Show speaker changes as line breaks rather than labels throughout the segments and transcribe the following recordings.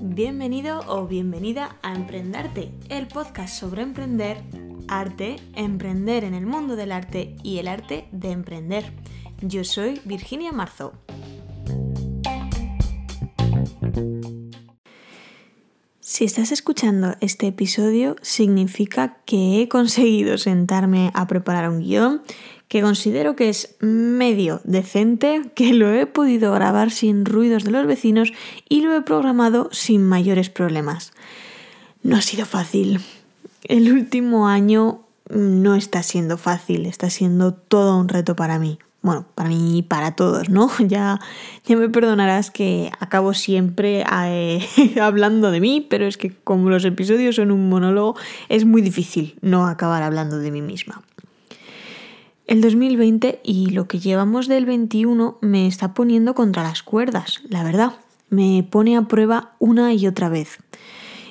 Bienvenido o bienvenida a Emprendarte, el podcast sobre emprender, arte, emprender en el mundo del arte y el arte de emprender. Yo soy Virginia Marzo. Si estás escuchando este episodio, significa que he conseguido sentarme a preparar un guion que considero que es medio decente, que lo he podido grabar sin ruidos de los vecinos y lo he programado sin mayores problemas. No ha sido fácil. El último año no está siendo fácil, está siendo todo un reto para mí. Bueno, para mí y para todos, ¿no? Ya, ya me perdonarás que acabo siempre eh, hablando de mí, pero es que como los episodios son un monólogo, es muy difícil no acabar hablando de mí misma. El 2020 y lo que llevamos del 21 me está poniendo contra las cuerdas, la verdad. Me pone a prueba una y otra vez.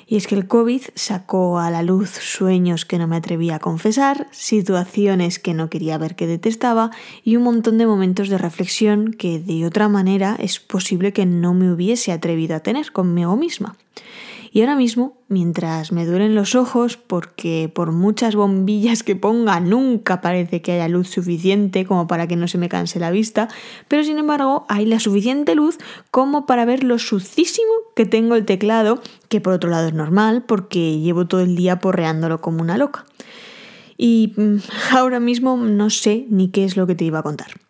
Y es que el COVID sacó a la luz sueños que no me atrevía a confesar, situaciones que no quería ver que detestaba y un montón de momentos de reflexión que de otra manera es posible que no me hubiese atrevido a tener conmigo misma. Y ahora mismo, mientras me duelen los ojos, porque por muchas bombillas que ponga nunca parece que haya luz suficiente como para que no se me canse la vista, pero sin embargo hay la suficiente luz como para ver lo sucísimo que tengo el teclado, que por otro lado es normal porque llevo todo el día porreándolo como una loca. Y mm, ahora mismo no sé ni qué es lo que te iba a contar.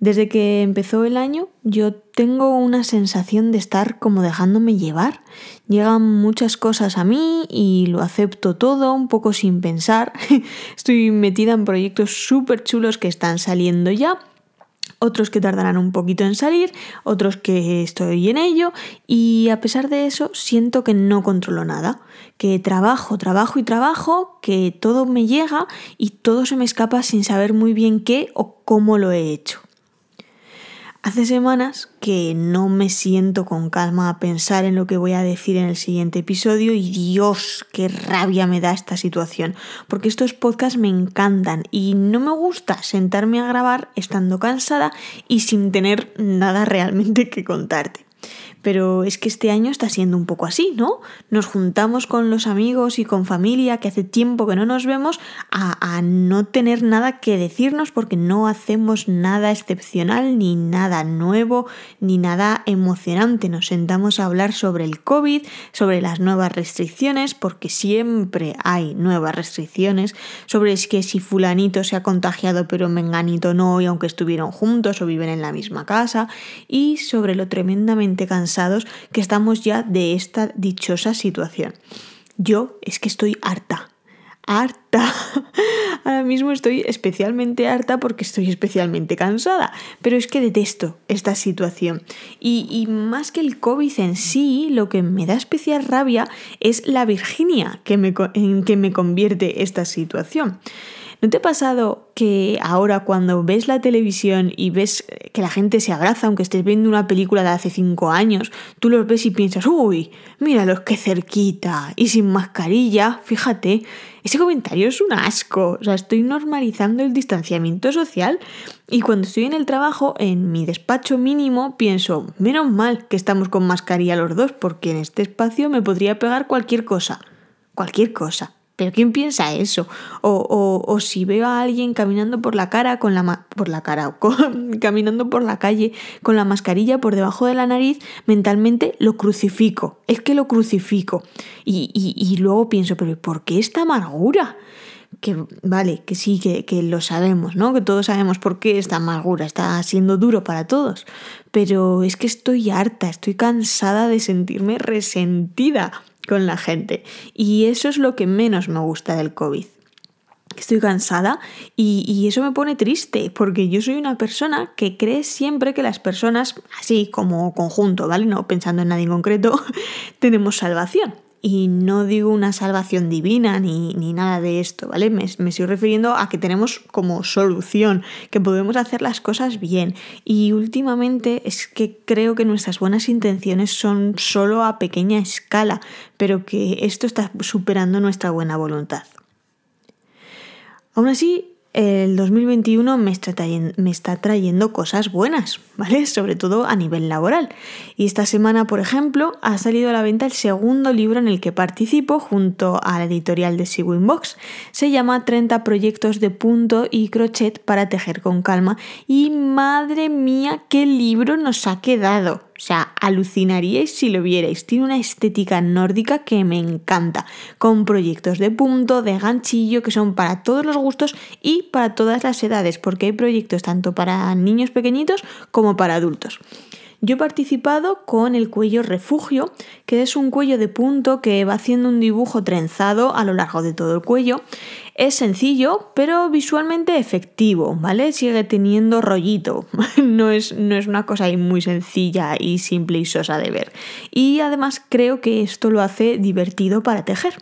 Desde que empezó el año yo tengo una sensación de estar como dejándome llevar. Llegan muchas cosas a mí y lo acepto todo un poco sin pensar. Estoy metida en proyectos súper chulos que están saliendo ya otros que tardarán un poquito en salir, otros que estoy en ello y a pesar de eso siento que no controlo nada, que trabajo, trabajo y trabajo, que todo me llega y todo se me escapa sin saber muy bien qué o cómo lo he hecho. Hace semanas que no me siento con calma a pensar en lo que voy a decir en el siguiente episodio y Dios, qué rabia me da esta situación, porque estos podcasts me encantan y no me gusta sentarme a grabar estando cansada y sin tener nada realmente que contarte. Pero es que este año está siendo un poco así, ¿no? Nos juntamos con los amigos y con familia que hace tiempo que no nos vemos a, no tener nada que decirnos porque no hacemos nada excepcional, ni nada nuevo, ni nada emocionante. Nos sentamos a hablar sobre el COVID, sobre las nuevas restricciones, porque siempre hay nuevas restricciones, sobre es que si fulanito se ha contagiado pero menganito no, y aunque estuvieron juntos o viven en la misma casa, y sobre lo tremendamente cansado que estamos ya de esta dichosa situación. Yo es que estoy harta, harta. Ahora mismo estoy especialmente harta porque estoy especialmente cansada, pero es que detesto esta situación. Y, más que el COVID en sí, lo que me da especial rabia es la Virginia que me, en que me convierte esta situación. ¿No te ha pasado que ahora cuando ves la televisión y ves que la gente se abraza, aunque estés viendo una película de hace cinco años, tú los ves y piensas, uy, míralos qué cerquita y sin mascarilla, fíjate, ese comentario es un asco, o sea, estoy normalizando el distanciamiento social y cuando estoy en el trabajo, en mi despacho mínimo, pienso, menos mal que estamos con mascarilla los dos, porque en este espacio me podría pegar cualquier cosa, cualquier cosa. ¿Pero quién piensa eso? O, si veo a alguien caminando por la cara con la por la cara, caminando por la calle con la mascarilla por debajo de la nariz, mentalmente lo crucifico. Es que lo crucifico. Y, y, luego pienso, pero ¿por qué esta amargura? Que vale, que sí, que, que lo sabemos, ¿no? Que todos sabemos por qué esta amargura está siendo duro para todos. Pero es que estoy harta, estoy cansada de sentirme resentida con la gente. Y eso es lo que menos me gusta del COVID. Estoy cansada y, eso me pone triste porque yo soy una persona que cree siempre que las personas, así como conjunto, ¿vale? No pensando en nadie en concreto, tenemos salvación. Y no digo una salvación divina ni, nada de esto, ¿vale? Me, me, estoy refiriendo a que tenemos como solución, que podemos hacer las cosas bien. Y últimamente es que creo que nuestras buenas intenciones son solo a pequeña escala, pero que esto está superando nuestra buena voluntad. Aún así, el 2021 me está, trayendo cosas buenas, ¿vale? Sobre todo a nivel laboral. Y esta semana, por ejemplo, ha salido a la venta el segundo libro en el que participo junto a la editorial de Sewing Box. Se llama 30 proyectos de punto y crochet para tejer con calma. Y madre mía, qué libro nos ha quedado. O sea, alucinaríais si lo vierais. Tiene una estética nórdica que me encanta, con proyectos de punto, de ganchillo, que son para todos los gustos y para todas las edades, porque hay proyectos tanto para niños pequeñitos como para adultos. Yo he participado con el cuello refugio, que es un cuello de punto que va haciendo un dibujo trenzado a lo largo de todo el cuello. Es sencillo, pero visualmente efectivo, ¿vale? Sigue teniendo rollito. No es, no es una cosa muy sencilla y simple y sosa de ver. Y además creo que esto lo hace divertido para tejer.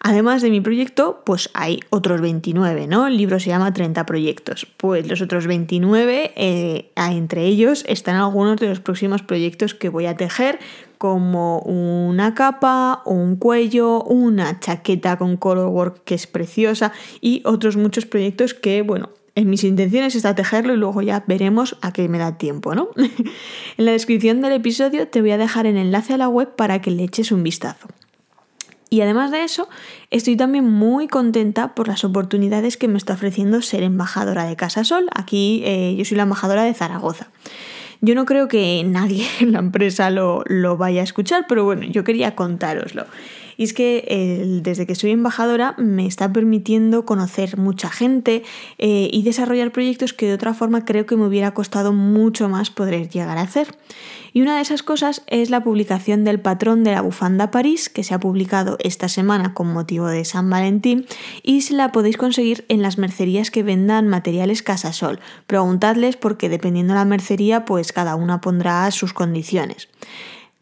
Además de mi proyecto, pues hay otros 29, ¿no? El libro se llama 30 proyectos. Pues los otros 29, eh, entre ellos están algunos de los próximos proyectos que voy a tejer, como una capa, un cuello, una chaqueta con colorwork que es preciosa y otros muchos proyectos que, bueno, en mis intenciones está tejerlo y luego ya veremos a qué me da tiempo, ¿no? en la descripción del episodio te voy a dejar el enlace a la web para que le eches un vistazo. Y además de eso, estoy también muy contenta por las oportunidades que me está ofreciendo ser embajadora de Casa Sol. Aquí eh, yo soy la embajadora de Zaragoza. Yo no creo que nadie en la empresa lo, lo vaya a escuchar, pero bueno, yo quería contároslo. Y es que desde que soy embajadora me está permitiendo conocer mucha gente eh, y desarrollar proyectos que de otra forma creo que me hubiera costado mucho más poder llegar a hacer. Y una de esas cosas es la publicación del patrón de la bufanda París, que se ha publicado esta semana con motivo de San Valentín, y se la podéis conseguir en las mercerías que vendan materiales Casasol. Preguntadles porque dependiendo de la mercería, pues cada una pondrá sus condiciones.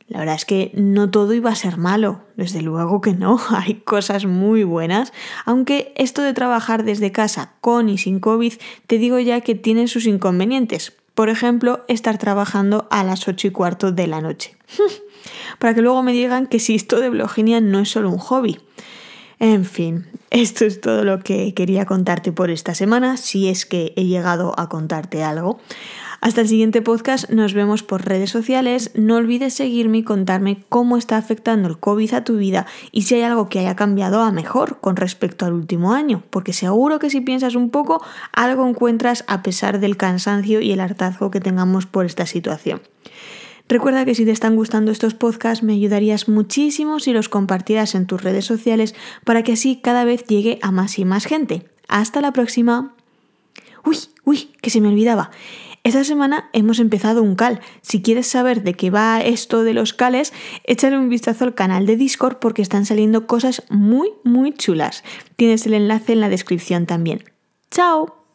La verdad es que no todo iba a ser malo, desde luego que no, hay cosas muy buenas, aunque esto de trabajar desde casa con y sin COVID, te digo ya que tiene sus inconvenientes. Por ejemplo, estar trabajando a las 8 y cuarto de la noche. Para que luego me digan que si esto de bloginia no es solo un hobby. En fin, esto es todo lo que quería contarte por esta semana, si es que he llegado a contarte algo. Hasta el siguiente podcast, nos vemos por redes sociales. No olvides seguirme y contarme cómo está afectando el COVID a tu vida y si hay algo que haya cambiado a mejor con respecto al último año, porque seguro que si piensas un poco, algo encuentras a pesar del cansancio y el hartazgo que tengamos por esta situación. Recuerda que si te están gustando estos podcasts me ayudarías muchísimo si los compartieras en tus redes sociales para que así cada vez llegue a más y más gente. Hasta la próxima. Uy, uy, que se me olvidaba. Esta semana hemos empezado un cal. Si quieres saber de qué va esto de los cales, échale un vistazo al canal de Discord porque están saliendo cosas muy, muy chulas. Tienes el enlace en la descripción también. ¡Chao!